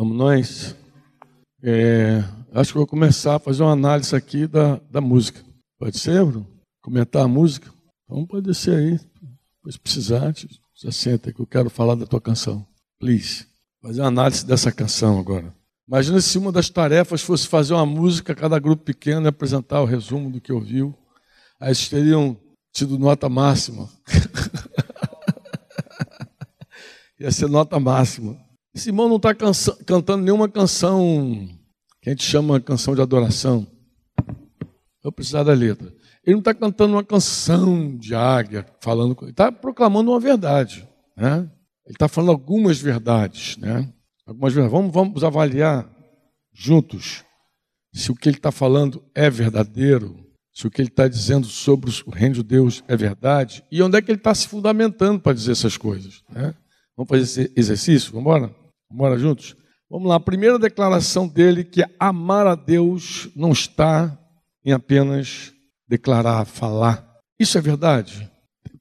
Vamos nós. É, acho que vou começar a fazer uma análise aqui da, da música. Pode ser, Bruno? Comentar a música? Então pode ser aí. Se precisar, já senta que eu quero falar da tua canção. Please. Fazer uma análise dessa canção agora. Imagina se uma das tarefas fosse fazer uma música, cada grupo pequeno e apresentar o resumo do que ouviu. Aí eles teriam tido nota máxima. Ia ser nota máxima. Esse irmão não está cantando nenhuma canção que a gente chama canção de adoração. Eu precisar da letra. Ele não está cantando uma canção de águia, falando, ele está proclamando uma verdade. Né? Ele está falando algumas verdades. Né? Algumas verdades. Vamos, vamos avaliar juntos se o que ele está falando é verdadeiro, se o que ele está dizendo sobre o reino de Deus é verdade e onde é que ele está se fundamentando para dizer essas coisas. Né? Vamos fazer esse exercício? Vamos embora? Embora juntos? Vamos lá, a primeira declaração dele que amar a Deus não está em apenas declarar, falar. Isso é verdade?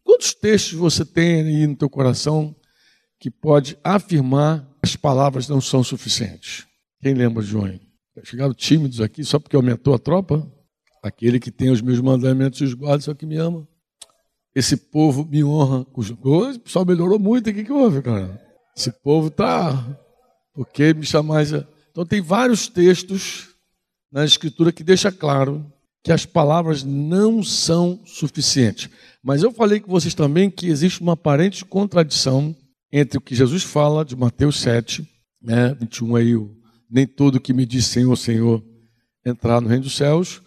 Quantos textos você tem aí no teu coração que pode afirmar que as palavras não são suficientes? Quem lembra um? Chegaram tímidos aqui só porque aumentou a tropa? Aquele que tem os meus mandamentos e os guarda, só que me ama. Esse povo me honra. O pessoal melhorou muito. O que, que houve, cara? Esse povo está. Porque me chamais. Então, tem vários textos na Escritura que deixa claro que as palavras não são suficientes. Mas eu falei com vocês também que existe uma aparente contradição entre o que Jesus fala de Mateus 7, né, 21 aí, nem todo que me diz Senhor, Senhor, entrar no reino dos céus,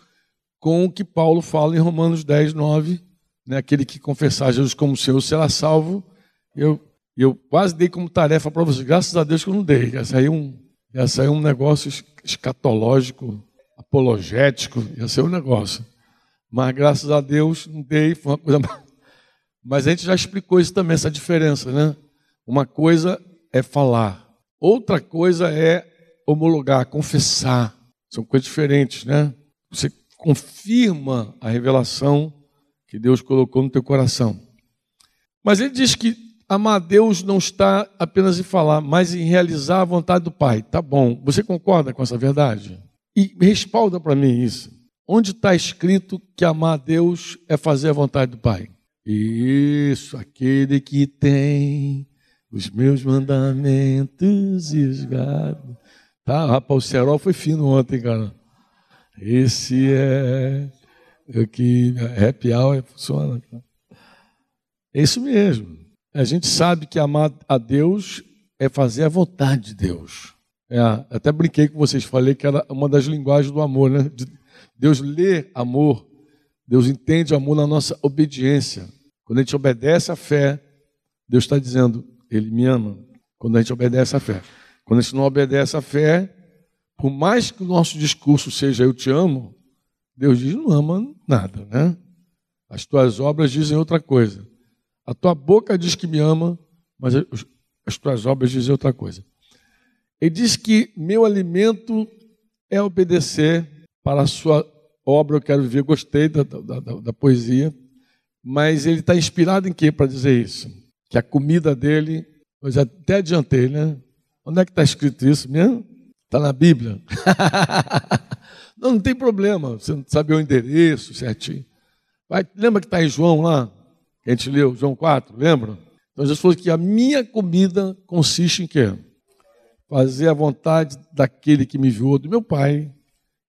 com o que Paulo fala em Romanos 10, 9, né, aquele que confessar Jesus como Senhor será salvo. Eu, eu quase dei como tarefa para vocês, graças a Deus que eu não dei. Aí é um, aí é um negócio escatológico apologético, ia ser um negócio. Mas graças a Deus não dei, foi uma coisa. Mas a gente já explicou isso também, essa diferença, né? Uma coisa é falar, outra coisa é homologar, confessar. São coisas diferentes, né? Você confirma a revelação que Deus colocou no teu coração. Mas ele diz que amar a Deus não está apenas em falar, mas em realizar a vontade do Pai. Tá bom. Você concorda com essa verdade? E respalda para mim isso. Onde está escrito que amar a Deus é fazer a vontade do Pai? Isso, aquele que tem os meus mandamentos e os gados. Tá, rapaz, o cerol foi fino ontem, cara. Esse é o que happy hour funciona. É isso mesmo. A gente sabe que amar a Deus é fazer a vontade de Deus. É, até brinquei com vocês, falei que era uma das linguagens do amor, né? Deus lê amor, Deus entende amor na nossa obediência. Quando a gente obedece à fé, Deus está dizendo, Ele me ama. Quando a gente obedece à fé. Quando a gente não obedece à fé, por mais que o nosso discurso seja eu te amo, Deus diz não ama nada, né? As tuas obras dizem outra coisa. A tua boca diz que me ama, mas as tuas obras dizem outra coisa. Ele diz que meu alimento é obedecer para a sua obra, eu quero viver. Gostei da, da, da, da poesia, mas ele está inspirado em quê para dizer isso? Que a comida dele, eu já até adiantei, né? Onde é que está escrito isso mesmo? Está na Bíblia. não, não tem problema, você não sabe o endereço certinho. Vai, lembra que está em João lá? A gente leu, João 4, lembra? Então Jesus falou que a minha comida consiste em quê? fazer a vontade daquele que me enviou, do meu Pai,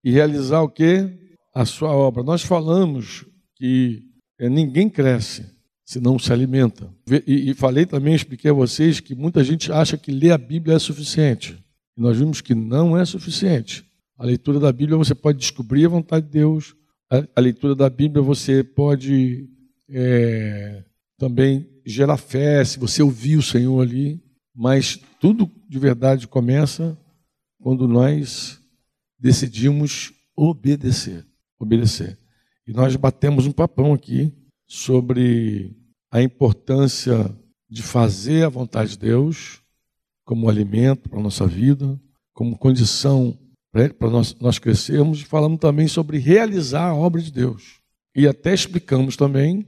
e realizar o que? A sua obra. Nós falamos que é, ninguém cresce se não se alimenta. E, falei também, expliquei a vocês que muita gente acha que ler a Bíblia é suficiente. E nós vimos que não é suficiente. A leitura da Bíblia você pode descobrir a vontade de Deus. A leitura da Bíblia você pode é, também gerar fé, se você ouvir o Senhor ali. Mas tudo de verdade começa quando nós decidimos obedecer. Obedecer. E nós batemos um papão aqui sobre a importância de fazer a vontade de Deus como alimento para a nossa vida, como condição para nós, nós crescermos, falamos também sobre realizar a obra de Deus. E até explicamos também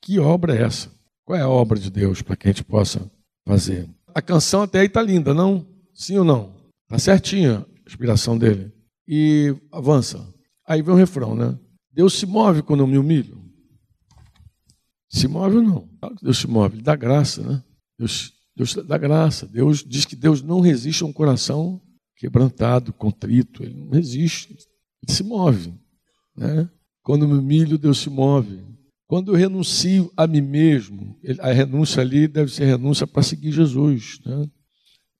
que obra é essa. Qual é a obra de Deus para que a gente possa fazer. A canção até aí está linda, não? Sim ou não? Está certinha a inspiração dele. E avança. Aí vem o refrão, né? Deus se move quando eu me humilho. Se move ou não? Claro que Deus se move, ele dá graça, né? Deus, Deus dá graça. Deus diz que Deus não resiste a um coração quebrantado, contrito. Ele não resiste, ele se move. Né? Quando me humilho, Deus se move. Quando eu renuncio a mim mesmo, a renúncia ali deve ser renúncia para seguir Jesus. Né?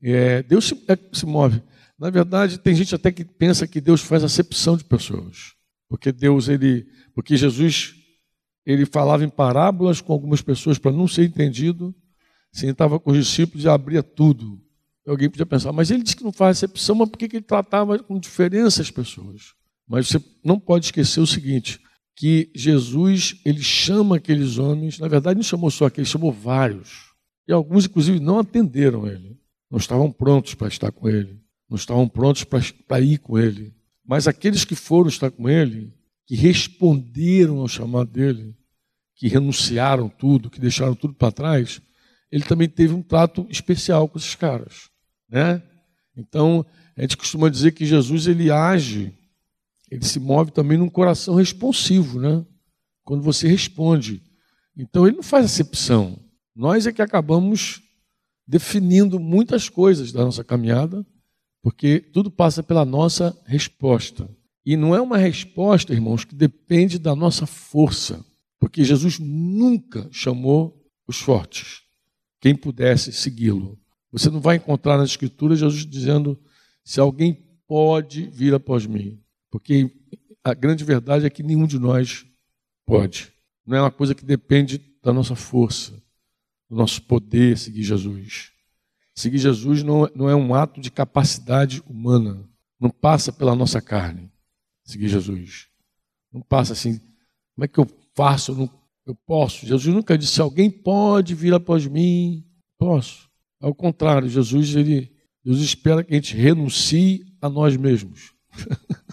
É, Deus se, é, se move. Na verdade, tem gente até que pensa que Deus faz acepção de pessoas. Porque Deus, ele, porque Jesus, ele falava em parábolas com algumas pessoas para não ser entendido. Sentava com os discípulos e abria tudo. Alguém podia pensar, mas ele disse que não faz acepção, mas por que ele tratava com diferença as pessoas? Mas você não pode esquecer o seguinte, que Jesus, ele chama aqueles homens, na verdade não chamou só aqueles, chamou vários. E alguns, inclusive, não atenderam ele. Não estavam prontos para estar com ele. Não estavam prontos para ir com ele. Mas aqueles que foram estar com ele, que responderam ao chamado dele, que renunciaram tudo, que deixaram tudo para trás, ele também teve um trato especial com esses caras, né? Então, a gente costuma dizer que Jesus ele age ele se move também num coração responsivo, né? Quando você responde. Então ele não faz acepção. Nós é que acabamos definindo muitas coisas da nossa caminhada, porque tudo passa pela nossa resposta. E não é uma resposta, irmãos, que depende da nossa força, porque Jesus nunca chamou os fortes, quem pudesse segui-lo. Você não vai encontrar nas Escrituras Jesus dizendo: se alguém pode vir após mim, porque a grande verdade é que nenhum de nós pode. Não é uma coisa que depende da nossa força, do nosso poder seguir Jesus. Seguir Jesus não, não é um ato de capacidade humana. Não passa pela nossa carne. Seguir Jesus. Não passa assim, como é que eu faço? Eu, não, eu posso. Jesus nunca disse, alguém pode vir após mim. Posso. Ao contrário, Jesus, ele, Deus espera que a gente renuncie a nós mesmos.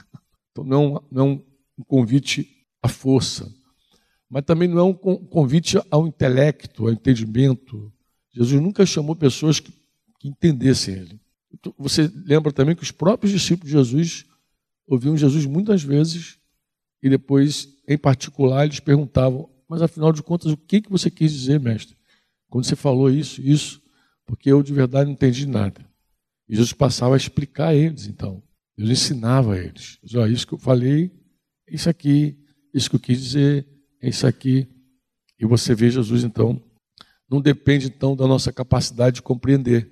Então não é não é um convite à força, mas também não é um convite ao intelecto, ao entendimento. Jesus nunca chamou pessoas que, que entendessem ele. Você lembra também que os próprios discípulos de Jesus ouviam Jesus muitas vezes e depois, em particular, eles perguntavam: Mas afinal de contas, o que, que você quis dizer, mestre? Quando você falou isso, isso, porque eu de verdade não entendi nada. E Jesus passava a explicar a eles, então. Deus ensinava a eles. Ó, isso que eu falei, isso aqui, isso que eu quis dizer, é isso aqui. E você vê Jesus, então, não depende, então, da nossa capacidade de compreender.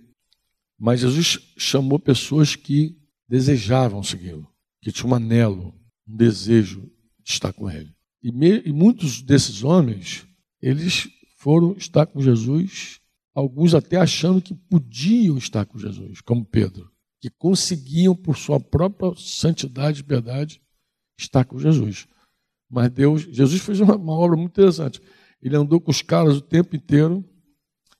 Mas Jesus chamou pessoas que desejavam segui-lo, que tinham um anelo, um desejo de estar com ele. E, me, e muitos desses homens, eles foram estar com Jesus, alguns até achando que podiam estar com Jesus, como Pedro que conseguiam, por sua própria santidade e piedade, estar com Jesus. Mas Deus, Jesus fez uma, uma obra muito interessante. Ele andou com os caras o tempo inteiro,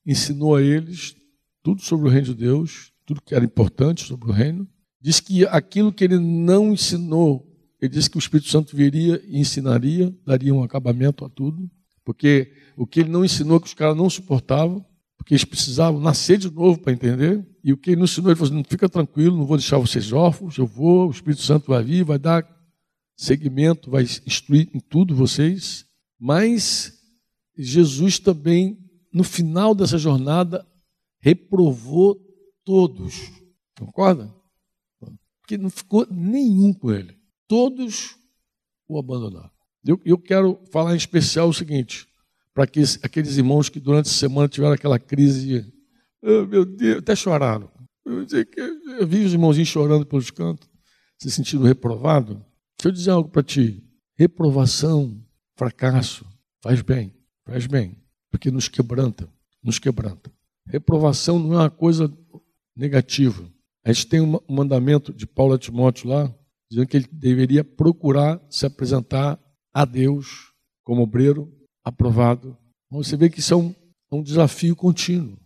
ensinou a eles tudo sobre o reino de Deus, tudo que era importante sobre o reino. Diz que aquilo que ele não ensinou, ele disse que o Espírito Santo viria e ensinaria, daria um acabamento a tudo, porque o que ele não ensinou que os caras não suportavam, porque eles precisavam nascer de novo para entender. E o que ele nos ensinou, ele falou assim, fica tranquilo, não vou deixar vocês órfãos, eu vou, o Espírito Santo vai vir, vai dar seguimento, vai instruir em tudo vocês. Mas Jesus também, no final dessa jornada, reprovou todos. Concorda? Porque não ficou nenhum com ele. Todos o abandonaram. Eu, eu quero falar em especial o seguinte: para aqueles irmãos que durante a semana tiveram aquela crise, oh, meu Deus, até choraram. Eu, eu vi os irmãozinhos chorando pelos cantos, se sentindo reprovado. Deixa eu dizer algo para ti: reprovação, fracasso, faz bem, faz bem, porque nos quebranta, nos quebranta. Reprovação não é uma coisa negativa. A gente tem um mandamento de Paulo a Timóteo lá, dizendo que ele deveria procurar se apresentar a Deus como obreiro aprovado. Você vê que isso é um, é um desafio contínuo.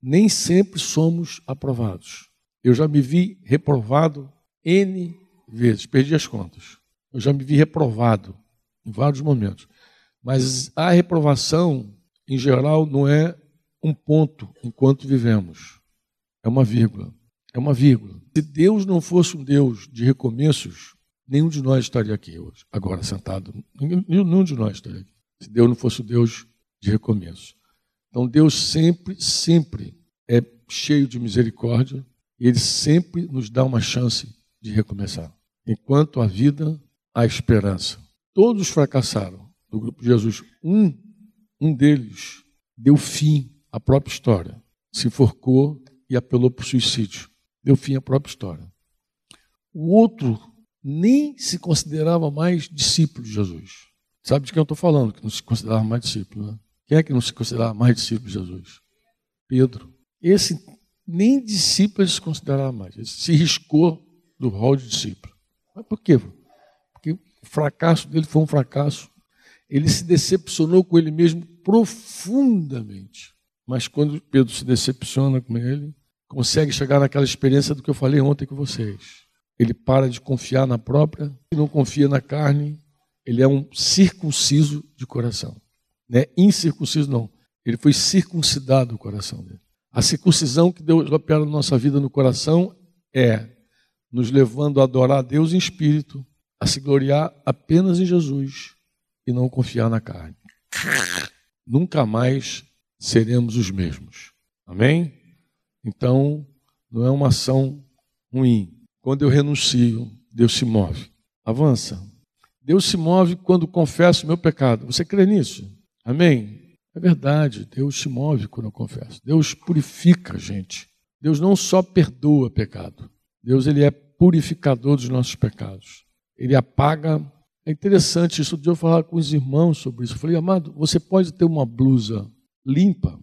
Nem sempre somos aprovados. Eu já me vi reprovado N vezes, perdi as contas. Eu já me vi reprovado em vários momentos. Mas a reprovação, em geral, não é um ponto enquanto vivemos. É uma vírgula. É uma vírgula. Se Deus não fosse um Deus de recomeços, nenhum de nós estaria aqui hoje, agora sentado. Nenhum de nós estaria aqui. Se Deus não fosse o Deus de recomeço. Então Deus sempre, sempre é cheio de misericórdia e Ele sempre nos dá uma chance de recomeçar. Enquanto a vida, há esperança. Todos fracassaram do grupo de Jesus. Um, um deles deu fim à própria história. Se enforcou e apelou para o suicídio. Deu fim à própria história. O outro nem se considerava mais discípulo de Jesus. Sabe de quem eu estou falando, que não se considerava mais discípulo, né? Quem é que não se considerava mais discípulo de Jesus? Pedro. Esse nem discípulo ele se considerava mais. Ele se riscou do rol de discípulo. Mas por quê? Porque o fracasso dele foi um fracasso. Ele se decepcionou com ele mesmo profundamente. Mas quando Pedro se decepciona com ele, consegue chegar naquela experiência do que eu falei ontem com vocês. Ele para de confiar na própria, não confia na carne, ele é um circunciso de coração. Não é incircunciso, não. Ele foi circuncidado o coração dele. A circuncisão que Deus opera na nossa vida no coração é nos levando a adorar a Deus em espírito, a se gloriar apenas em Jesus e não confiar na carne. Nunca mais seremos os mesmos. Amém? Então, não é uma ação ruim. Quando eu renuncio, Deus se move. Avança. Deus se move quando confesso o meu pecado. Você crê nisso? Amém? É verdade, Deus se move quando eu confesso. Deus purifica a gente. Deus não só perdoa pecado. Deus ele é purificador dos nossos pecados. Ele apaga. É interessante isso. Eu falar com os irmãos sobre isso. Eu falei, amado, você pode ter uma blusa limpa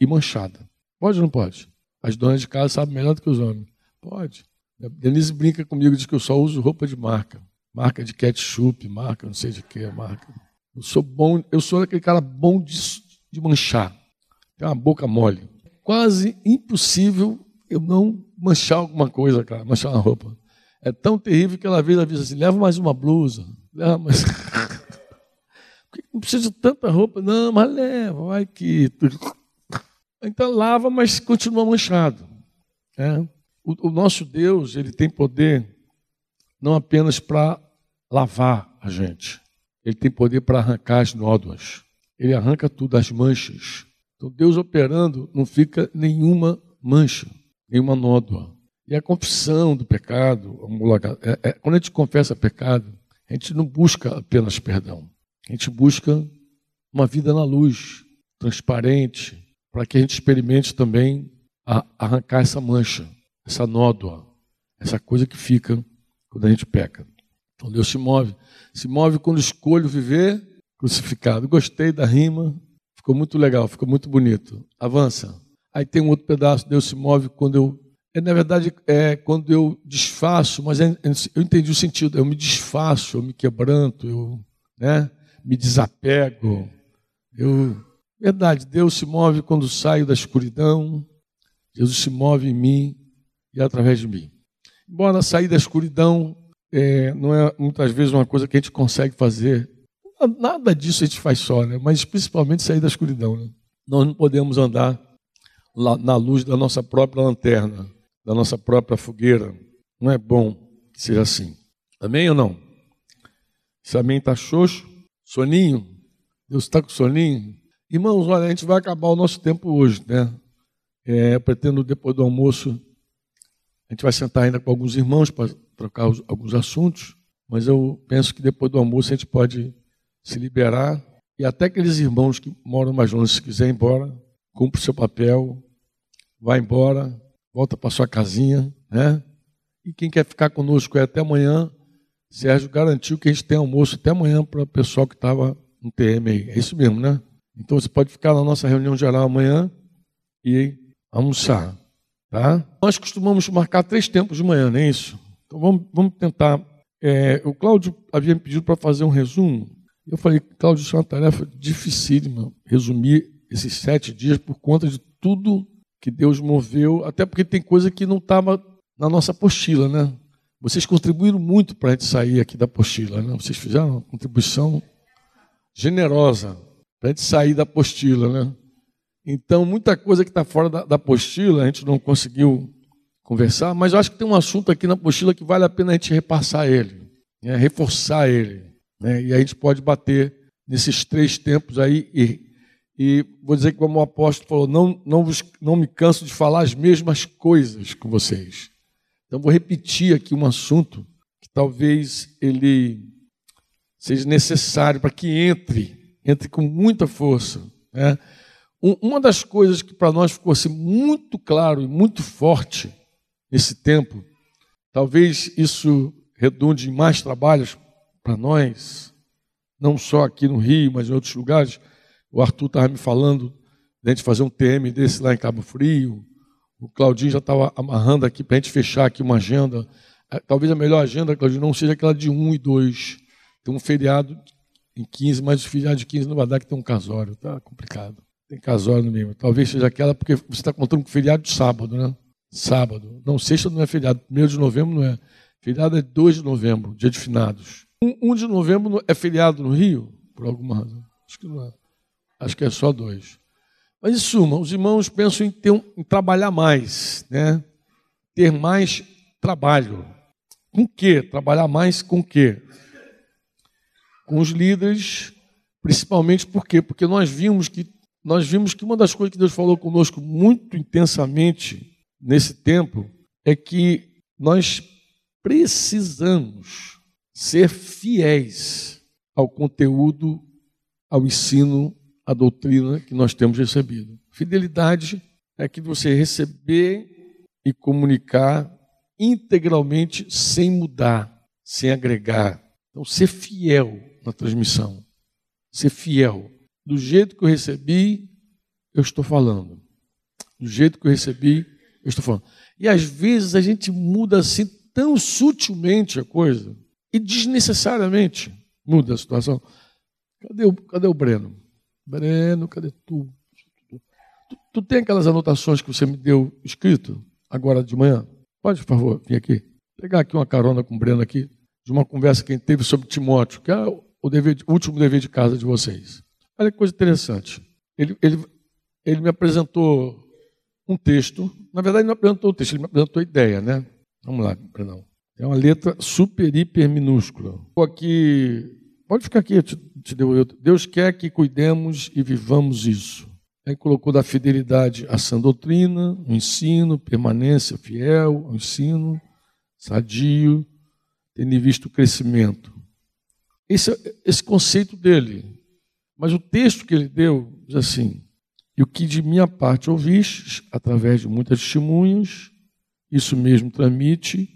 e manchada. Pode ou não pode? As donas de casa sabem melhor do que os homens. Pode. A Denise brinca comigo, diz que eu só uso roupa de marca. Marca de ketchup, marca não sei de que, marca. Eu sou bom, eu sou aquele cara bom de, de manchar. Tem uma boca mole. Quase impossível eu não manchar alguma coisa, cara, manchar uma roupa. É tão terrível que ela vez avisa assim: leva mais uma blusa, leva mais. não precisa de tanta roupa, não, mas leva, vai que. Então lava, mas continua manchado. É. O, o nosso Deus, ele tem poder não apenas para lavar a gente, ele tem poder para arrancar as nódoas. Ele arranca tudo, as manchas. Então, Deus operando, não fica nenhuma mancha, nenhuma nódoa. E a confissão do pecado, é, é, quando a gente confessa pecado, a gente não busca apenas perdão. A gente busca uma vida na luz, transparente, para que a gente experimente também a arrancar essa mancha, essa nódoa, essa coisa que fica quando a gente peca. Então Deus se move. Se move quando escolho viver crucificado. Gostei da rima, ficou muito legal, ficou muito bonito. Avança. Aí tem um outro pedaço, Deus se move quando eu. É, na verdade, é quando eu desfaço, mas é, eu entendi o sentido. Eu me desfaço, eu me quebranto, eu né, me desapego. Eu, verdade, Deus se move quando saio da escuridão. Jesus se move em mim e através de mim. Embora sair da escuridão é, não é muitas vezes uma coisa que a gente consegue fazer. Nada disso a gente faz só, né? mas principalmente sair da escuridão. Né? Nós não podemos andar na luz da nossa própria lanterna, da nossa própria fogueira. Não é bom que seja assim. Amém ou não? Se amém está xoxo, soninho, Deus está com soninho. Irmãos, olha, a gente vai acabar o nosso tempo hoje, né? É, pretendo depois do almoço, gente vai sentar ainda com alguns irmãos para trocar alguns assuntos, mas eu penso que depois do almoço a gente pode se liberar e até aqueles irmãos que moram mais longe, se quiser ir embora, cumpre o seu papel, vai embora, volta para sua casinha, né? E quem quer ficar conosco é até amanhã. Sérgio garantiu que a gente tem almoço até amanhã para o pessoal que estava no TM aí. É isso mesmo, né? Então você pode ficar na nossa reunião geral amanhã e almoçar, tá? Nós costumamos marcar três tempos de manhã, não é isso? Então vamos, vamos tentar. É, o Cláudio havia me pedido para fazer um resumo. Eu falei, Cláudio, isso é uma tarefa dificílima, resumir esses sete dias por conta de tudo que Deus moveu, até porque tem coisa que não estava na nossa apostila, né? Vocês contribuíram muito para a gente sair aqui da apostila, né? Vocês fizeram uma contribuição generosa para a gente sair da apostila, né? Então, muita coisa que está fora da, da apostila a gente não conseguiu conversar, mas eu acho que tem um assunto aqui na apostila que vale a pena a gente repassar ele, né? reforçar ele. Né? E a gente pode bater nesses três tempos aí e, e vou dizer que como o apóstolo falou, não, não, vos, não me canso de falar as mesmas coisas com vocês. Então vou repetir aqui um assunto que talvez ele seja necessário para que entre, entre com muita força. Né? Uma das coisas que para nós ficou assim, muito claro e muito forte nesse tempo, talvez isso redunde em mais trabalhos para nós, não só aqui no Rio, mas em outros lugares. O Arthur estava me falando de a gente fazer um TM desse lá em Cabo Frio. O Claudinho já estava amarrando aqui para a gente fechar aqui uma agenda. É, talvez a melhor agenda, Claudinho, não seja aquela de 1 e 2. Tem um feriado em 15, mas o feriado de 15 não vai dar que tem um casório. Tá complicado. Tem casório no meio. Talvez seja aquela porque você está contando com feriado de sábado, né? Sábado. Não, sexta não é feriado. Primeiro de novembro não é. Feriado é 2 de novembro, dia de finados. 1 um, de novembro é feriado no Rio? Por alguma razão. Acho que não é. Acho que é só dois. Mas, em suma, os irmãos pensam em, um, em trabalhar mais, né? ter mais trabalho. Com quê? Trabalhar mais com quê? Com os líderes, principalmente por quê? Porque nós vimos que nós vimos que uma das coisas que Deus falou conosco muito intensamente nesse tempo é que nós precisamos ser fiéis ao conteúdo, ao ensino, à doutrina que nós temos recebido. Fidelidade é que você receber e comunicar integralmente sem mudar, sem agregar. Então, ser fiel na transmissão. Ser fiel. Do jeito que eu recebi, eu estou falando. Do jeito que eu recebi, eu estou falando. E às vezes a gente muda assim tão sutilmente a coisa e desnecessariamente muda a situação. Cadê o, cadê o Breno? Breno, cadê tu? Tu, tu tem aquelas anotações que você me deu escrito agora de manhã? Pode, por favor, vir aqui. Pegar aqui uma carona com o Breno aqui, de uma conversa que a gente teve sobre Timóteo, que é o, dever, o último dever de casa de vocês. Olha que coisa interessante. Ele, ele, ele me apresentou um texto. Na verdade, ele não apresentou o texto, ele me apresentou a ideia, né? Vamos lá, perdão. É uma letra super, hiper minúscula. Aqui, pode ficar aqui, te, te deu Deus quer que cuidemos e vivamos isso. Aí colocou da fidelidade à sã doutrina, o ensino, permanência fiel ao ensino, sadio, tendo visto o crescimento. Esse, esse conceito dele, mas o texto que ele deu diz assim: E o que de minha parte ouvistes, através de muitas testemunhas, isso mesmo transmite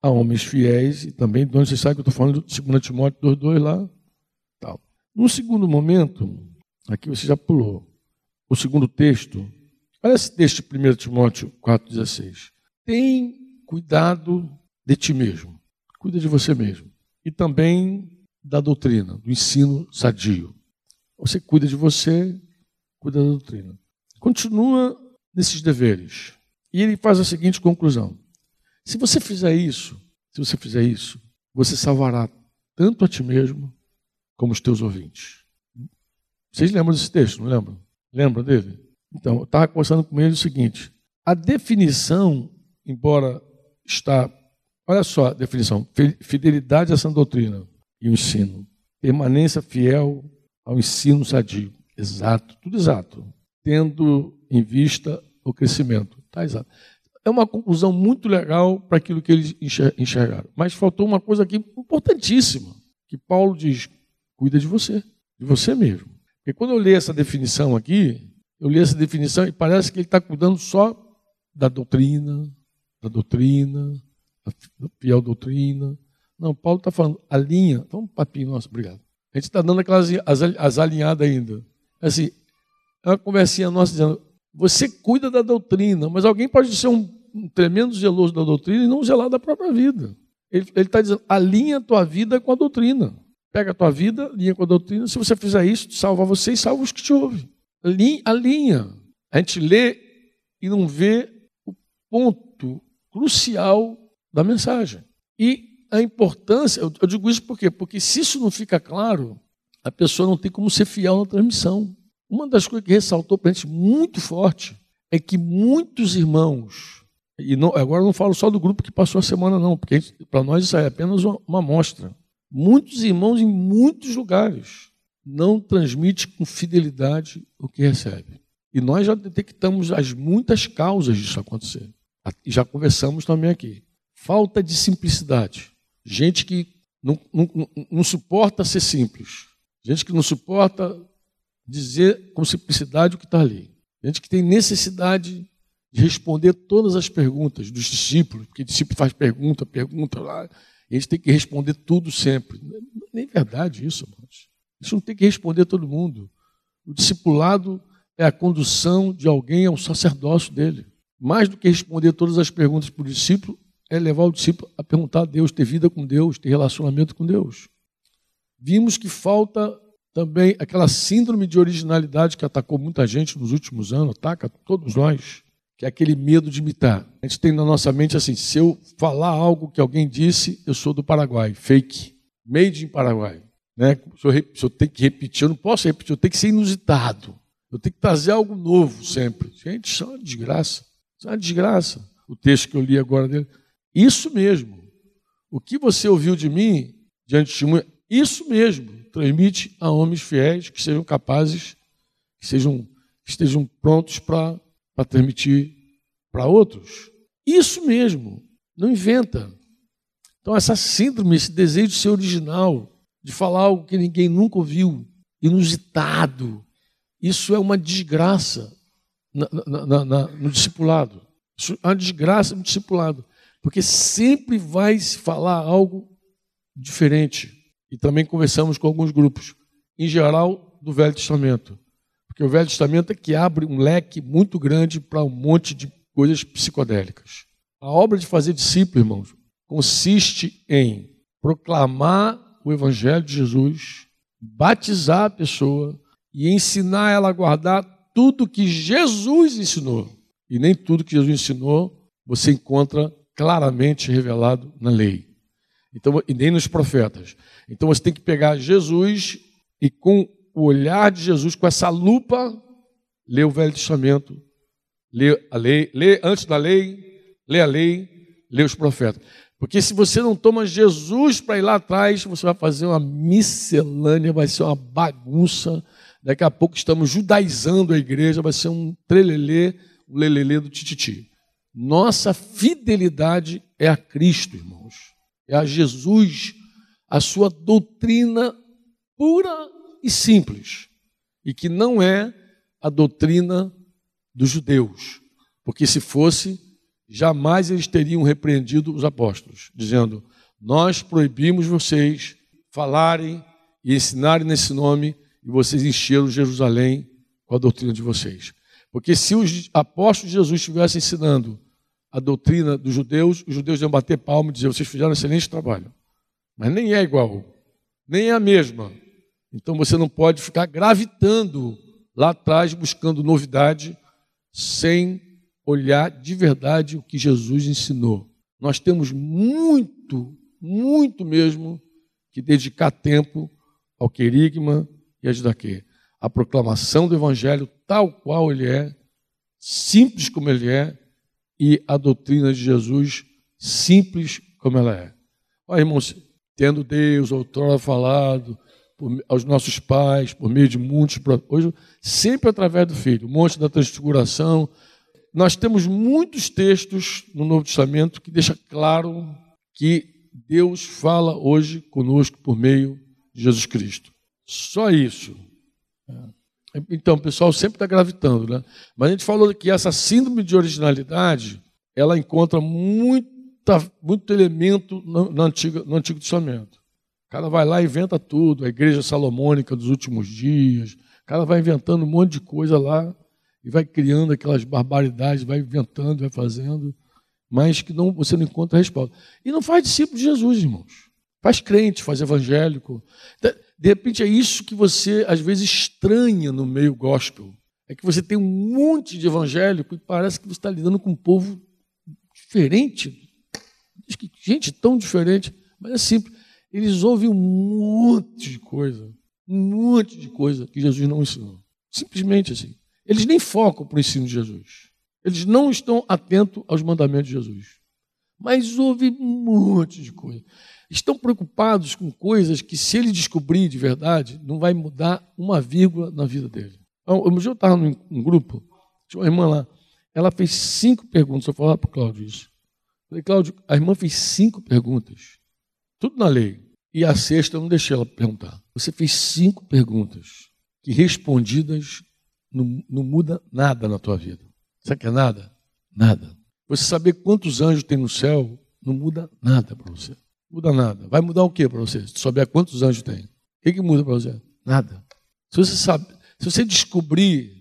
a homens fiéis, e também, de onde você sabe que eu estou falando de 2 Timóteo 2,2 lá. Tal. No segundo momento, aqui você já pulou, o segundo texto, olha esse texto de 1 Timóteo 4,16. Tem cuidado de ti mesmo, cuida de você mesmo. E também da doutrina, do ensino sadio. Você cuida de você, cuida da doutrina. Continua nesses deveres. E ele faz a seguinte conclusão: se você fizer isso, se você fizer isso, você salvará tanto a ti mesmo como os teus ouvintes. Vocês lembram desse texto, não lembram? Lembram dele? Então, eu estava conversando com ele o seguinte: a definição, embora está, olha só a definição, fidelidade a essa doutrina e o ensino, permanência fiel ao ensino sadio. Exato, tudo exato. Tendo em vista o crescimento. Tá exato. É uma conclusão muito legal para aquilo que eles enxergaram. Mas faltou uma coisa aqui importantíssima, que Paulo diz: cuida de você, de você mesmo. Porque quando eu li essa definição aqui, eu li essa definição e parece que ele está cuidando só da doutrina, da doutrina, da fiel doutrina. Não, Paulo está falando a linha. Vamos, papinho, nosso, obrigado. A gente está dando aquelas as, as alinhadas ainda. Assim, é uma conversinha nossa dizendo: você cuida da doutrina, mas alguém pode ser um, um tremendo zeloso da doutrina e não zelar da própria vida. Ele está dizendo: alinha a tua vida com a doutrina. Pega a tua vida, alinha com a doutrina. Se você fizer isso, salva você e salva os que te ouvem. Alinha. A gente lê e não vê o ponto crucial da mensagem. E a importância, eu digo isso por quê? Porque se isso não fica claro, a pessoa não tem como ser fiel na transmissão. Uma das coisas que ressaltou para a gente muito forte é que muitos irmãos, E não, agora não falo só do grupo que passou a semana, não, porque para nós isso é apenas uma, uma amostra. Muitos irmãos em muitos lugares não transmitem com fidelidade o que recebe. E nós já detectamos as muitas causas disso acontecer. Já conversamos também aqui. Falta de simplicidade. Gente que não, não, não suporta ser simples. Gente que não suporta dizer com simplicidade o que está ali. Gente que tem necessidade de responder todas as perguntas dos discípulos, porque o discípulo faz pergunta, pergunta lá, e a gente tem que responder tudo sempre. Não é nem verdade isso, irmãos. Gente não tem que responder todo mundo. O discipulado é a condução de alguém ao sacerdócio dele. Mais do que responder todas as perguntas para o discípulo, é levar o discípulo a perguntar a Deus, ter vida com Deus, ter relacionamento com Deus. Vimos que falta também aquela síndrome de originalidade que atacou muita gente nos últimos anos, ataca todos nós, que é aquele medo de imitar. A gente tem na nossa mente assim: se eu falar algo que alguém disse, eu sou do Paraguai, fake, made in Paraguai. Né? Se, eu, se eu tenho que repetir, eu não posso repetir, eu tenho que ser inusitado. Eu tenho que trazer algo novo sempre. Gente, isso é uma desgraça. Isso é uma desgraça. O texto que eu li agora dele. Isso mesmo. O que você ouviu de mim, diante de mim, isso mesmo transmite a homens fiéis que sejam capazes, que, sejam, que estejam prontos para transmitir para outros. Isso mesmo, não inventa. Então, essa síndrome, esse desejo de ser original, de falar algo que ninguém nunca ouviu, inusitado, isso é uma desgraça na, na, na, no discipulado. Isso é uma desgraça no discipulado, porque sempre vai se falar algo diferente e também conversamos com alguns grupos, em geral do Velho Testamento. Porque o Velho Testamento é que abre um leque muito grande para um monte de coisas psicodélicas. A obra de fazer discípulo, irmãos, consiste em proclamar o Evangelho de Jesus, batizar a pessoa e ensinar ela a guardar tudo que Jesus ensinou. E nem tudo que Jesus ensinou você encontra claramente revelado na lei. Então, e nem nos profetas. Então você tem que pegar Jesus e com o olhar de Jesus, com essa lupa, ler o Velho Testamento, ler a lei, ler antes da lei, ler a lei, ler os profetas. Porque se você não toma Jesus para ir lá atrás, você vai fazer uma miscelânea, vai ser uma bagunça. Daqui a pouco estamos judaizando a igreja, vai ser um trelelê, um lelelê do tititi. Nossa fidelidade é a Cristo, irmãos. É a Jesus a sua doutrina pura e simples, e que não é a doutrina dos judeus, porque se fosse, jamais eles teriam repreendido os apóstolos, dizendo: Nós proibimos vocês falarem e ensinarem nesse nome, e vocês encheram Jerusalém com a doutrina de vocês. Porque se os apóstolos de Jesus estivessem ensinando a doutrina dos judeus, os judeus iam bater palma e dizer: Vocês fizeram um excelente trabalho mas nem é igual, nem é a mesma. Então você não pode ficar gravitando lá atrás buscando novidade sem olhar de verdade o que Jesus ensinou. Nós temos muito, muito mesmo que dedicar tempo ao querigma e a Judaquê. A proclamação do Evangelho tal qual ele é, simples como ele é, e a doutrina de Jesus simples como ela é. Olha, irmãos, tendo Deus outrora falado por, aos nossos pais, por meio de muitos, hoje, sempre através do Filho, o monte da transfiguração. Nós temos muitos textos no Novo Testamento que deixa claro que Deus fala hoje conosco por meio de Jesus Cristo. Só isso. Então, o pessoal sempre está gravitando, né? Mas a gente falou que essa síndrome de originalidade, ela encontra muito Tá muito elemento no, no, Antigo, no Antigo Testamento. O cara vai lá e inventa tudo, a igreja salomônica dos últimos dias. O cara vai inventando um monte de coisa lá e vai criando aquelas barbaridades, vai inventando, vai fazendo, mas que não, você não encontra resposta. E não faz discípulo de Jesus, irmãos. Faz crente, faz evangélico. De repente é isso que você às vezes estranha no meio gospel. É que você tem um monte de evangélico e parece que você está lidando com um povo diferente gente tão diferente, mas é simples. Eles ouvem um monte de coisa, um monte de coisa que Jesus não ensinou. Simplesmente assim. Eles nem focam para o ensino de Jesus. Eles não estão atentos aos mandamentos de Jesus. Mas houve um monte de coisa. Estão preocupados com coisas que, se ele descobrir de verdade, não vai mudar uma vírgula na vida dele. Então, um dia eu estava num grupo, tinha uma irmã lá, ela fez cinco perguntas. Eu falei para o Cláudio isso. Eu falei, Cláudio, a irmã fez cinco perguntas, tudo na lei. E a sexta eu não deixei ela perguntar. Você fez cinco perguntas que respondidas não, não muda nada na tua vida. Sabe que é nada? Nada. Você saber quantos anjos tem no céu não muda nada para você. Muda nada. Vai mudar o que para você? Se souber quantos anjos tem. O que, que muda para você? Nada. Se você sabe, se você descobrir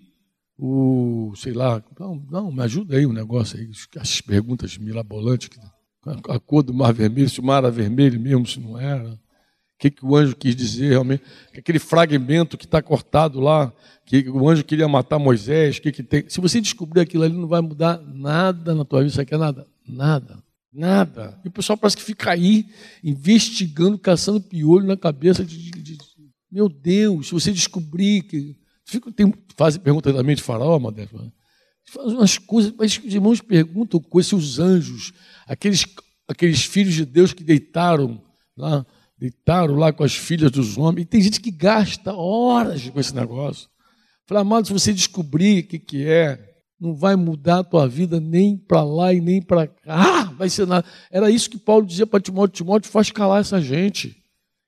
o, sei lá, não, não, me ajuda aí o um negócio aí, as perguntas mirabolantes, a cor do mar vermelho, se o mar era vermelho mesmo, se não era que, que o anjo quis dizer realmente, aquele fragmento que está cortado lá, que o anjo queria matar Moisés, que, que tem. Se você descobrir aquilo ali, não vai mudar nada na tua vida. Isso aqui é nada? Nada. Nada. E o pessoal parece que fica aí investigando, caçando piolho na cabeça de, de, de meu Deus, se você descobrir que. Fica, tem, faz pergunta também de faraó, Modesto. Faz umas coisas, mas os irmãos perguntam coisas, se os anjos, aqueles, aqueles filhos de Deus que deitaram lá deitaram lá com as filhas dos homens. E tem gente que gasta horas com esse negócio. Falei, amado, se você descobrir o que, que é, não vai mudar a tua vida nem para lá e nem para cá. Ah, vai ser nada. Era isso que Paulo dizia para Timóteo: Timóteo, faz calar essa gente.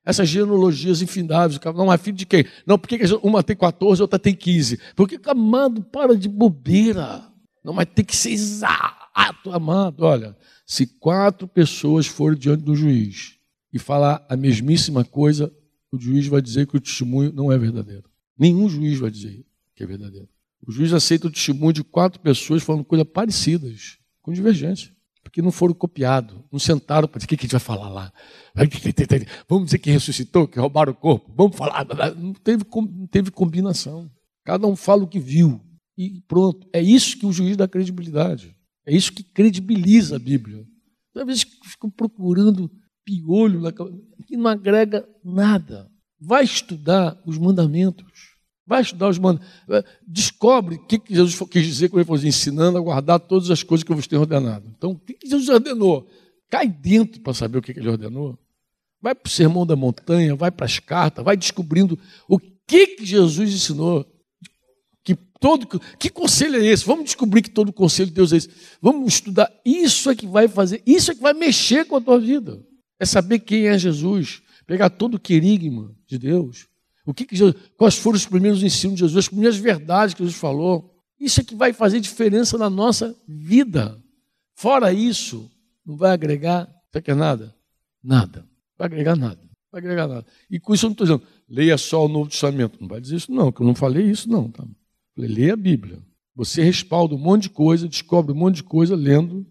Essas genealogias infindáveis. Não, é filho de quem? Não, porque uma tem 14, outra tem 15. Porque, amado, para de bobeira. Não, mas tem que ser exato, amado. Olha, se quatro pessoas forem diante do juiz e falar a mesmíssima coisa, o juiz vai dizer que o testemunho não é verdadeiro. Nenhum juiz vai dizer que é verdadeiro. O juiz aceita o testemunho de quatro pessoas falando coisas parecidas, com divergência, porque não foram copiados, não sentaram para dizer o que a gente vai falar lá. Vamos dizer que ressuscitou, que roubaram o corpo, vamos falar. Não teve, não teve combinação. Cada um fala o que viu. E pronto. É isso que o juiz dá credibilidade. É isso que credibiliza a Bíblia. Às vezes ficam procurando piolho que não agrega nada. Vai estudar os mandamentos. Vai estudar os mandamentos. É, descobre o que Jesus quis dizer quando ele falou assim, ensinando a guardar todas as coisas que eu vos tenho ordenado. Então, o que Jesus ordenou? Cai dentro para saber o que ele ordenou. Vai para o sermão da montanha, vai para as cartas, vai descobrindo o que, Jesus ensinou. Que todo que conselho é esse? Vamos descobrir que todo conselho de Deus é esse. Vamos estudar. Isso é que vai fazer, isso é que vai mexer com a tua vida é saber quem é Jesus, pegar todo o querigma de Deus. O que, que Jesus, quais foram os primeiros ensinos de Jesus, as primeiras verdades que Jesus falou. Isso é que vai fazer diferença na nossa vida. Fora isso, não vai agregar, você quer nada? Nada. Não vai agregar nada. Não vai agregar nada. E com isso eu não estou dizendo, leia só o Novo Testamento. Não vai dizer isso, não, que eu não falei isso, não. Tá? Falei, leia a Bíblia. Você respalda um monte de coisa, descobre um monte de coisa lendo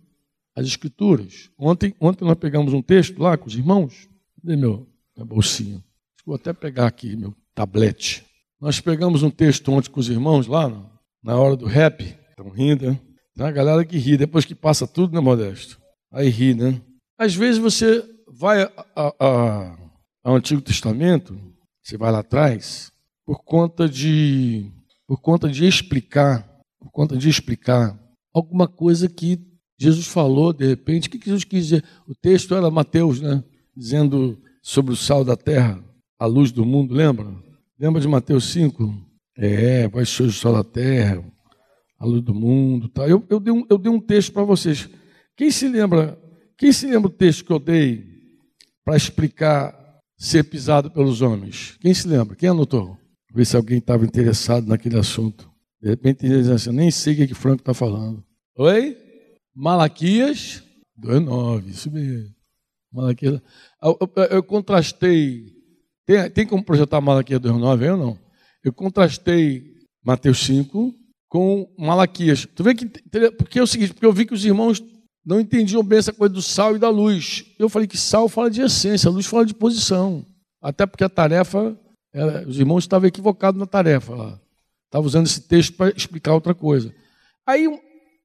as Escrituras. Ontem, ontem nós pegamos um texto lá com os irmãos. Cadê meu, minha bolsinha? Vou até pegar aqui meu tablete. Nós pegamos um texto ontem com os irmãos lá, na hora do rap. Estão rindo, né? Tem uma galera que ri, depois que passa tudo, né, Modesto? Aí ri, né? Às vezes você vai a, a, a, ao Antigo Testamento, você vai lá atrás, por conta de por conta de explicar, por conta de explicar alguma coisa que Jesus falou, de repente, o que Jesus quis dizer? O texto era Mateus, né? Dizendo sobre o sal da terra, a luz do mundo, lembra? Lembra de Mateus 5? É, vai ser o sal da terra, a luz do mundo. Tá? Eu, eu, dei um, eu dei um texto para vocês. Quem se lembra? Quem se lembra do texto que eu dei para explicar ser pisado pelos homens? Quem se lembra? Quem anotou? Ver se alguém estava interessado naquele assunto. De repente ele diz assim, nem sei o que, que Franco está falando. Oi? Malaquias 2,9, isso mesmo. Malaquias. Eu, eu, eu contrastei. Tem, tem como projetar Malaquias 2,9 aí ou não? Eu contrastei Mateus 5 com Malaquias. Tu vê que. Porque é o seguinte, porque eu vi que os irmãos não entendiam bem essa coisa do sal e da luz. Eu falei que sal fala de essência, luz fala de posição. Até porque a tarefa, os irmãos estavam equivocados na tarefa lá. Estavam usando esse texto para explicar outra coisa. Aí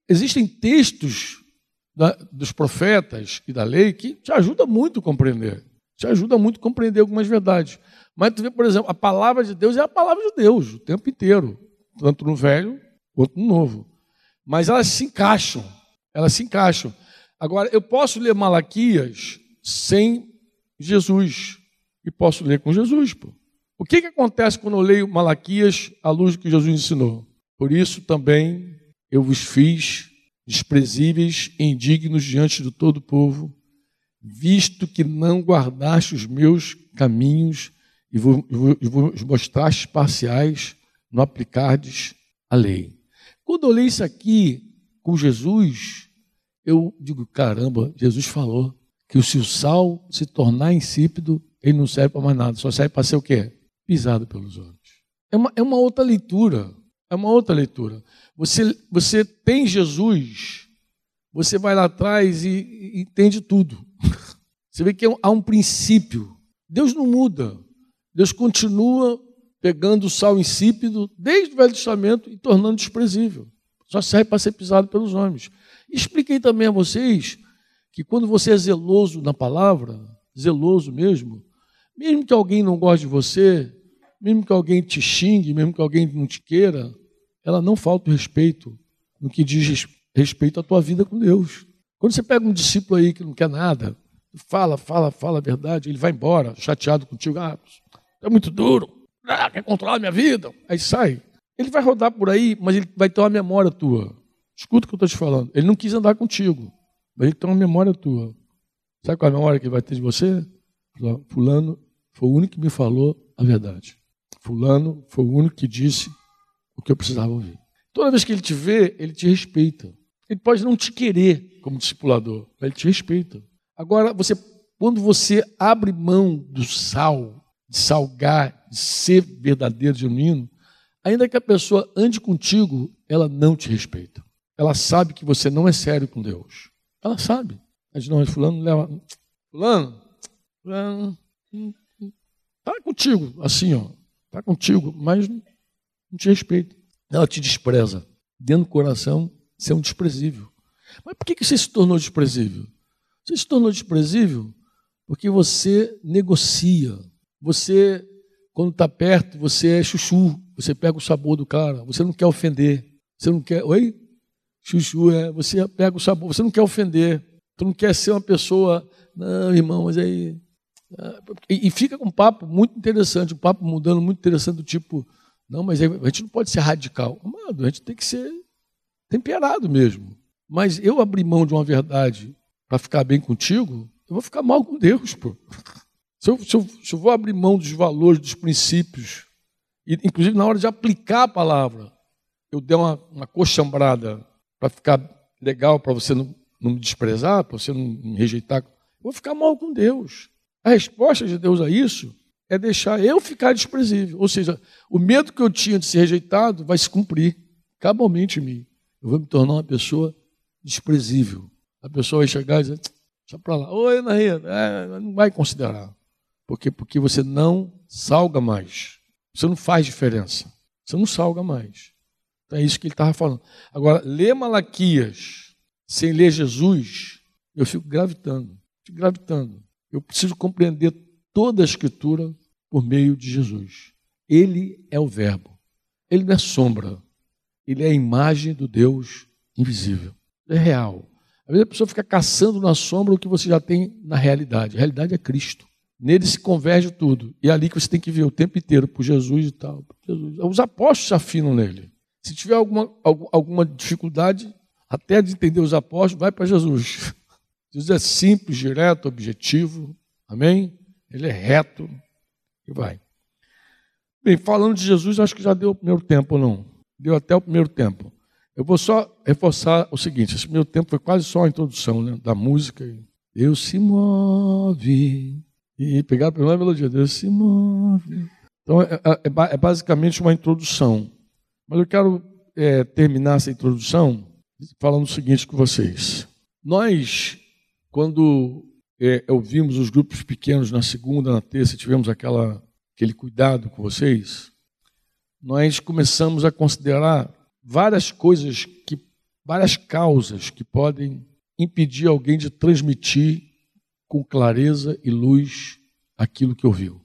existem textos da, dos profetas e da lei que te ajudam muito a compreender. Te ajuda muito a compreender algumas verdades. Mas tu vê, por exemplo, a palavra de Deus é a palavra de Deus o tempo inteiro, tanto no velho quanto no novo. Mas elas se encaixam. Elas se encaixam. Agora, eu posso ler Malaquias sem Jesus. E posso ler com Jesus. Pô. O que, que acontece quando eu leio Malaquias à luz do que Jesus ensinou? Por isso também eu vos fiz desprezíveis e indignos diante de todo o povo, visto que não guardaste os meus caminhos e vos mostraste parciais, não aplicardes a lei. Quando eu leio isso aqui com Jesus, eu digo, caramba, Jesus falou que se o sal se tornar insípido, ele não serve para mais nada, só serve para ser o quê? Pisado pelos homens. É uma, é uma outra leitura, é uma outra leitura. Você, você tem Jesus, você vai lá atrás e, entende tudo. Você vê que há um princípio. Deus não muda. Deus continua pegando o sal insípido desde o Velho Testamento e tornando desprezível. Só serve para ser pisado pelos homens. Expliquei também a vocês que quando você é zeloso na palavra, zeloso mesmo, mesmo que alguém não goste de você, mesmo que alguém te xingue, mesmo que alguém não te queira, ela não falta o respeito no que diz respeito à tua vida com Deus. Quando você pega um discípulo aí que não quer nada, fala, fala, fala a verdade, ele vai embora, chateado contigo, ah, é muito duro, ah, quer controlar a minha vida, aí sai. Ele vai rodar por aí, mas ele vai ter uma memória tua. Escuta o que eu estou te falando. Ele não quis andar contigo, mas ele tem uma memória tua. Sabe qual é a memória que ele vai ter de você? Fulano foi o único que me falou a verdade. Fulano foi o único que disse o que eu precisava ouvir. Toda vez que ele te vê, ele te respeita. Ele pode não te querer como discipulador, mas ele te respeita. Agora, você, quando você abre mão do sal, de salgar, de ser verdadeiro, genuíno, ainda que a pessoa ande contigo, ela não te respeita. Ela sabe que você não é sério com Deus. Ela sabe. Mas não, fulano leva. Fulano, fulano, tá contigo, assim, ó. Tá contigo, mas não te respeita. Ela te despreza. Dentro do coração, você é um desprezível. Mas por que você se tornou desprezível? Você se tornou desprezível porque você negocia. Você, quando está perto, você é chuchu. Você pega o sabor do cara. Você não quer ofender. Você não quer. Oi? Chuchu, é. Você pega o sabor. Você não quer ofender. Tu não quer ser uma pessoa. Não, irmão, mas aí. Ah, e fica com um papo muito interessante, um papo mudando muito interessante, do tipo, não, mas a gente não pode ser radical. Amado, a gente tem que ser temperado mesmo. Mas eu abrir mão de uma verdade para ficar bem contigo, eu vou ficar mal com Deus, pô. Se eu, se, eu, se eu, vou abrir mão dos valores, dos princípios, e, inclusive na hora de aplicar a palavra, eu der uma, uma coxambrada para ficar legal, para você não, não, me desprezar, para você não me rejeitar, eu vou ficar mal com Deus. A resposta de Deus a isso é deixar eu ficar desprezível. Ou seja, o medo que eu tinha de ser rejeitado vai se cumprir cabalmente em mim. Eu vou me tornar uma pessoa desprezível. A pessoa vai chegar e dizer, deixa para lá. Oi, Ana Rita. É, não vai considerar. Por quê? Porque você não salga mais. Você não faz diferença. Você não salga mais. Então é isso que ele estava falando. Agora, ler Malaquias sem ler Jesus, eu fico gravitando. Fico gravitando. Eu preciso compreender toda a Escritura por meio de Jesus. Ele é o Verbo. Ele não é sombra. Ele é a imagem do Deus invisível. É real. Às vezes a pessoa fica caçando na sombra o que você já tem na realidade. A realidade é Cristo. Nele se converge tudo. E é ali que você tem que ver o tempo inteiro por Jesus e tal. Jesus. Os apóstolos se afinam nele. Se tiver alguma, alguma dificuldade, até de entender os apóstolos, vai para Jesus. Jesus é simples, direto, objetivo. Amém? Ele é reto e vai. Bem, falando de Jesus, acho que já deu o primeiro tempo, não? Deu até o primeiro tempo. Eu vou só reforçar o seguinte: esse primeiro tempo foi quase só a introdução né, da música. Deus se move. E pegar a primeira melodia, Deus se move. Então, é, é, é, é basicamente uma introdução. Mas eu quero é, terminar essa introdução falando o seguinte com vocês. Nós, quando é, ouvimos os grupos pequenos na segunda, na terça, tivemos aquela, aquele cuidado com vocês, nós começamos a considerar várias coisas, que, várias causas que podem impedir alguém de transmitir com clareza e luz aquilo que ouviu.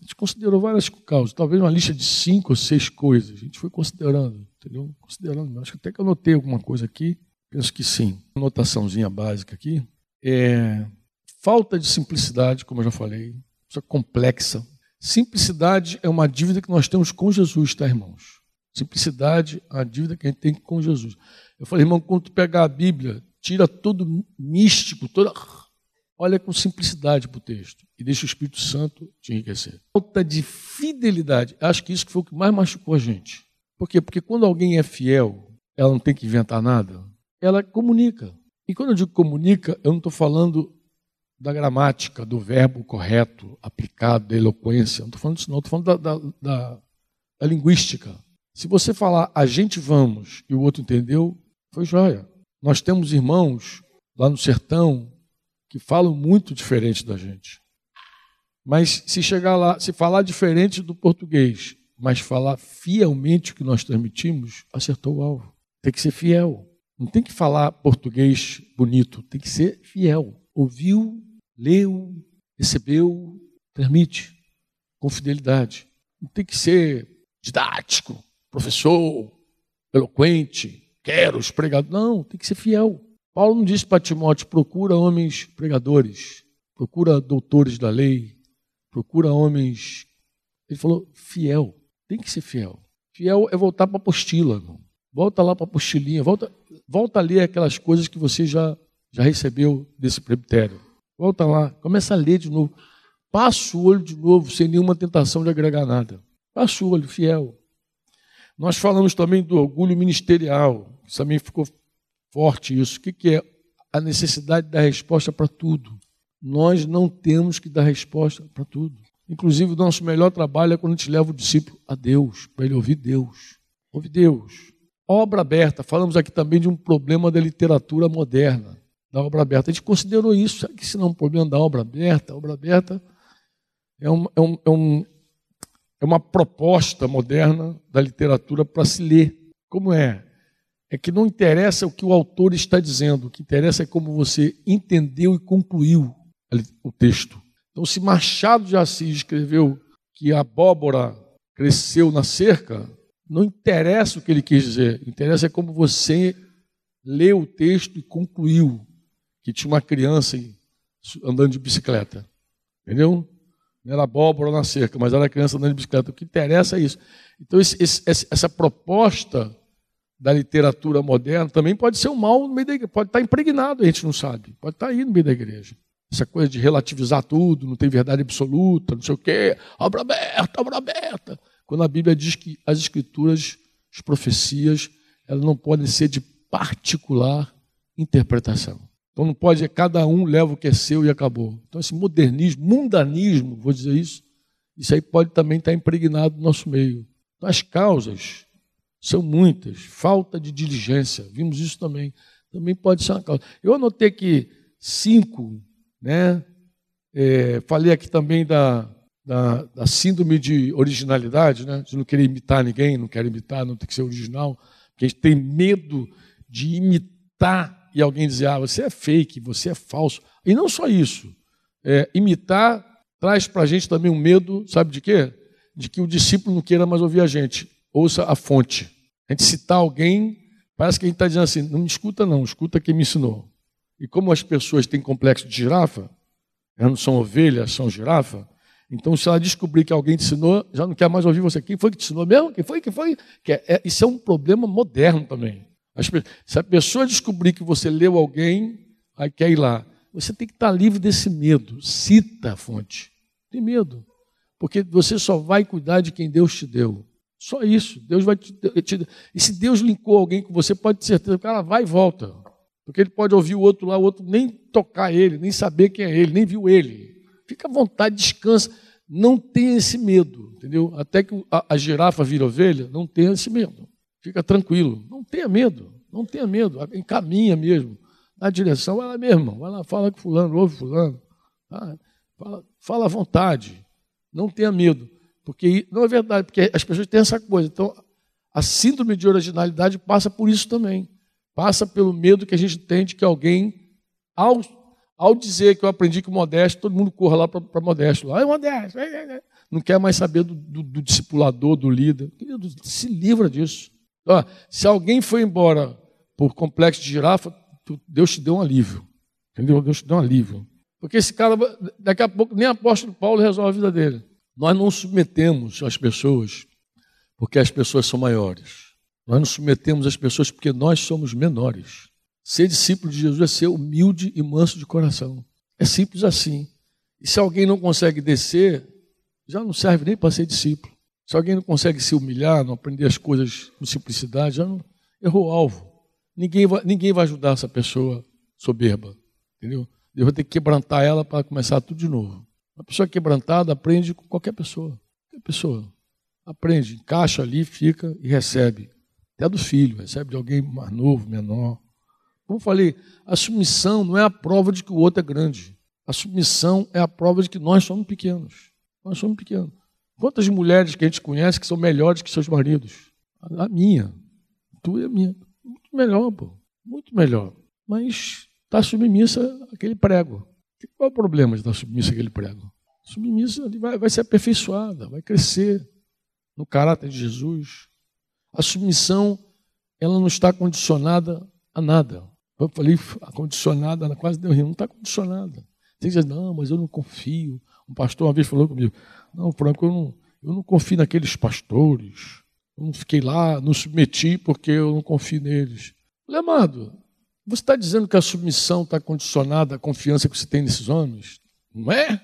A gente considerou várias causas, talvez uma lista de cinco ou seis coisas. A gente foi considerando. entendeu? Considerando, acho que até que eu anotei alguma coisa aqui, penso que sim. Anotaçãozinha básica aqui. É, falta de simplicidade, como eu já falei, isso é complexa. Simplicidade é uma dívida que nós temos com Jesus, tá, irmãos? Simplicidade é a dívida que a gente tem com Jesus. Eu falei, irmão, quando tu pegar a Bíblia, tira todo místico, toda. Olha com simplicidade para o texto e deixa o Espírito Santo te enriquecer. Falta de fidelidade. Acho que isso foi o que mais machucou a gente. Por quê? Porque quando alguém é fiel, ela não tem que inventar nada, ela comunica. E quando eu digo comunica, eu não estou falando da gramática, do verbo correto, aplicado, da eloquência. Não estou falando disso, não. Estou falando da, da, da, da linguística. Se você falar a gente vamos e o outro entendeu, foi joia. Nós temos irmãos lá no sertão que falam muito diferente da gente. Mas se chegar lá, se falar diferente do português, mas falar fielmente o que nós transmitimos, acertou o alvo. Tem que ser fiel. Não tem que falar português bonito, tem que ser fiel. Ouviu, leu, recebeu, transmite com fidelidade. Não tem que ser didático, professor, eloquente, quero os pregadores. Não, tem que ser fiel. Paulo não disse para Timóteo: procura homens pregadores, procura doutores da lei, procura homens. Ele falou: fiel, tem que ser fiel. Fiel é voltar para a apostila, irmão. Volta lá para a apostilinha, volta, volta a ler aquelas coisas que você já, já recebeu desse presbitério. Volta lá, começa a ler de novo. Passa o olho de novo, sem nenhuma tentação de agregar nada. Passa o olho, fiel. Nós falamos também do orgulho ministerial. Isso também ficou forte isso. O que é a necessidade da resposta para tudo? Nós não temos que dar resposta para tudo. Inclusive, o nosso melhor trabalho é quando a gente leva o discípulo a Deus, para ele ouvir Deus. Ouvir Deus. Obra aberta. Falamos aqui também de um problema da literatura moderna, da obra aberta. A gente considerou isso. Que se não um problema da obra aberta? A obra aberta é é um, é um é uma proposta moderna da literatura para se ler. Como é? é que não interessa o que o autor está dizendo, o que interessa é como você entendeu e concluiu o texto. Então, se Machado de Assis escreveu que a abóbora cresceu na cerca, não interessa o que ele quis dizer, interessa é como você leu o texto e concluiu que tinha uma criança andando de bicicleta. Entendeu? Não era abóbora na cerca, mas era criança andando de bicicleta. O que interessa é isso. Então, esse, esse, essa proposta da literatura moderna também pode ser um mal no meio da igreja, pode estar impregnado, a gente não sabe, pode estar aí no meio da igreja. Essa coisa de relativizar tudo, não tem verdade absoluta, não sei o quê, obra aberta, obra aberta. Quando a Bíblia diz que as escrituras, as profecias, elas não podem ser de particular interpretação. Então não pode, cada um leva o que é seu e acabou. Então esse modernismo, mundanismo, vou dizer isso, isso aí pode também estar impregnado no nosso meio. Então as causas são muitas. Falta de diligência, vimos isso também. Também pode ser uma causa. Eu anotei que cinco, né? É, falei aqui também da, da, da, síndrome de originalidade, né? De não querer imitar ninguém, não quer imitar, não tem que ser original, porque a gente tem medo de imitar e alguém dizer, ah, você é fake, você é falso. E não só isso. É, imitar traz para a gente também um medo, sabe de quê? De que o discípulo não queira mais ouvir a gente ouça a fonte. A gente citar alguém, parece que a gente está dizendo assim: não me escuta, não, escuta quem me ensinou. E como as pessoas têm complexo de girafa, elas não são ovelhas, são girafa, então se ela descobrir que alguém te ensinou, já não quer mais ouvir você. Quem foi que te ensinou mesmo? Quem foi? Quem foi? Que é, é, isso é um problema moderno também. Se a pessoa descobrir que você leu alguém, aí quer ir lá. Você tem que estar livre desse medo. Cita a fonte. Tem medo. Porque você só vai cuidar de quem Deus te deu. Só isso. Deus vai te, te, E se Deus linkou alguém com você, pode ter certeza que ela vai e volta. Porque ele pode ouvir o outro lá, o outro nem tocar ele, nem saber quem é ele, nem viu ele. Fica à vontade, descansa. Não tenha esse medo, entendeu? Até que a, a girafa vira ovelha, não tenha esse medo. Fica tranquilo. Não tenha medo. Não tenha medo. Encaminha mesmo. Na direção, vai lá mesmo. Vai lá, fala com fulano, ouve fulano. Tá? Fala, fala à vontade. Não tenha medo. Porque não é verdade, porque as pessoas têm essa coisa. Então, a síndrome de originalidade passa por isso também. Passa pelo medo que a gente tem de que alguém, ao, ao dizer que eu aprendi que o modesto, todo mundo corra lá para modesto. Lá, é modesto, não quer mais saber do, do, do discipulador, do líder. Querido, se livra disso. Ó, se alguém foi embora por complexo de girafa, Deus te deu um alívio. Entendeu? Deus te deu um alívio. Porque esse cara, daqui a pouco, nem apóstolo Paulo resolve a vida dele. Nós não submetemos as pessoas porque as pessoas são maiores. Nós não submetemos as pessoas porque nós somos menores. Ser discípulo de Jesus é ser humilde e manso de coração. É simples assim. E se alguém não consegue descer, já não serve nem para ser discípulo. Se alguém não consegue se humilhar, não aprender as coisas com simplicidade, já não, errou o alvo. Ninguém vai, ninguém vai ajudar essa pessoa soberba. Entendeu? Deus vai ter que quebrantar ela para começar tudo de novo. Uma pessoa quebrantada aprende com qualquer pessoa. Qualquer pessoa. Aprende, encaixa ali, fica e recebe. Até do filho, recebe de alguém mais novo, menor. Como eu falei, a submissão não é a prova de que o outro é grande. A submissão é a prova de que nós somos pequenos. Nós somos pequenos. Quantas mulheres que a gente conhece que são melhores que seus maridos? A minha. Tu e a minha. Muito melhor, pô. Muito melhor. Mas está submissa àquele prego. Qual é o problema de estar submissa àquele prego? Submissa vai, vai ser aperfeiçoada, vai crescer no caráter de Jesus. A submissão, ela não está condicionada a nada. Eu falei, condicionada, quase deu rio, não está condicionada. Tem que dizer, não, mas eu não confio. Um pastor uma vez falou comigo, não, Franco, eu não, eu não confio naqueles pastores. Eu não fiquei lá, não submeti porque eu não confio neles. Falei, amado, você está dizendo que a submissão está condicionada à confiança que você tem nesses homens? Não é?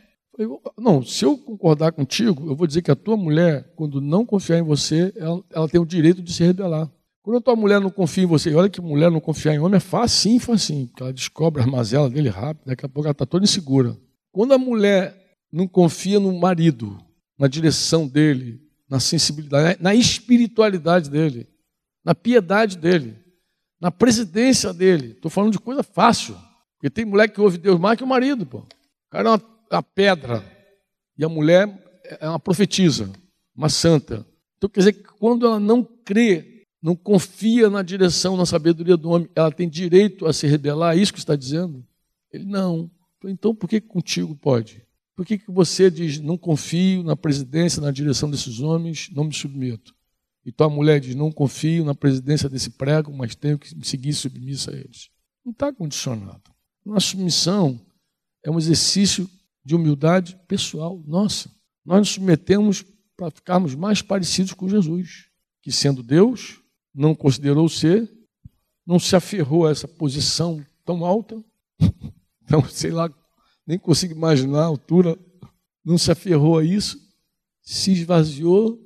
Não, se eu concordar contigo, eu vou dizer que a tua mulher, quando não confiar em você, ela, ela tem o direito de se rebelar. Quando a tua mulher não confia em você, olha que mulher não confiar em homem é fácil, fácil, porque ela descobre a mazela dele rápido, daqui a pouco ela está toda insegura. Quando a mulher não confia no marido, na direção dele, na sensibilidade, na espiritualidade dele, na piedade dele, na presidência dele. Estou falando de coisa fácil. Porque tem mulher que ouve Deus mais que o marido. Pô. O cara é uma, uma pedra. E a mulher é uma profetisa, uma santa. Então quer dizer que quando ela não crê, não confia na direção, na sabedoria do homem, ela tem direito a se rebelar, é isso que está dizendo? Ele não. Então por que contigo pode? Por que, que você diz, não confio na presidência, na direção desses homens, não me submeto? Então a mulher diz, não confio na presidência desse prego, mas tenho que seguir submissa a eles. Não está condicionado. Nossa submissão é um exercício de humildade pessoal nossa. Nós nos submetemos para ficarmos mais parecidos com Jesus, que sendo Deus, não considerou ser, não se aferrou a essa posição tão alta, então, sei lá, nem consigo imaginar a altura, não se aferrou a isso, se esvaziou,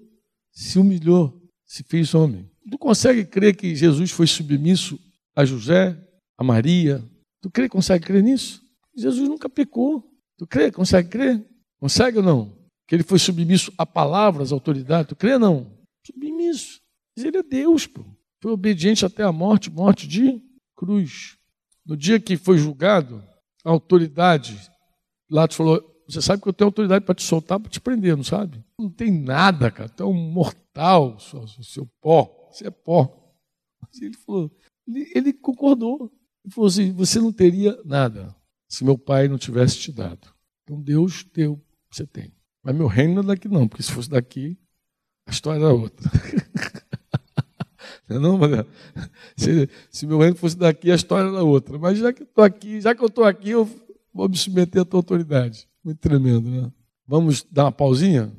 se humilhou, se fez homem. Tu consegue crer que Jesus foi submisso a José, a Maria? Tu crê, consegue crer nisso? Jesus nunca pecou. Tu crê, consegue crer? Consegue ou não? Que ele foi submisso a palavras, a autoridade. Tu crê ou não? Submisso. Mas ele é Deus, pô. Foi obediente até a morte, morte de cruz. No dia que foi julgado, a autoridade, Pilatos falou: Você sabe que eu tenho autoridade para te soltar, para te prender, não sabe? Não tem nada, cara. Tu é um mortal, seu, seu pó. Você é pó. Ele falou: ele, ele concordou. Ele falou assim: Você não teria nada se meu pai não tivesse te dado. Então Deus deu, você tem. Mas meu reino não é daqui, não, porque se fosse daqui, a história era outra. Não, mas, se, se, meu reino fosse daqui, a história era outra. Mas já que estou aqui, já que eu estou aqui, eu vou me submeter à tua autoridade. Muito tremendo, né? Vamos dar uma pausinha?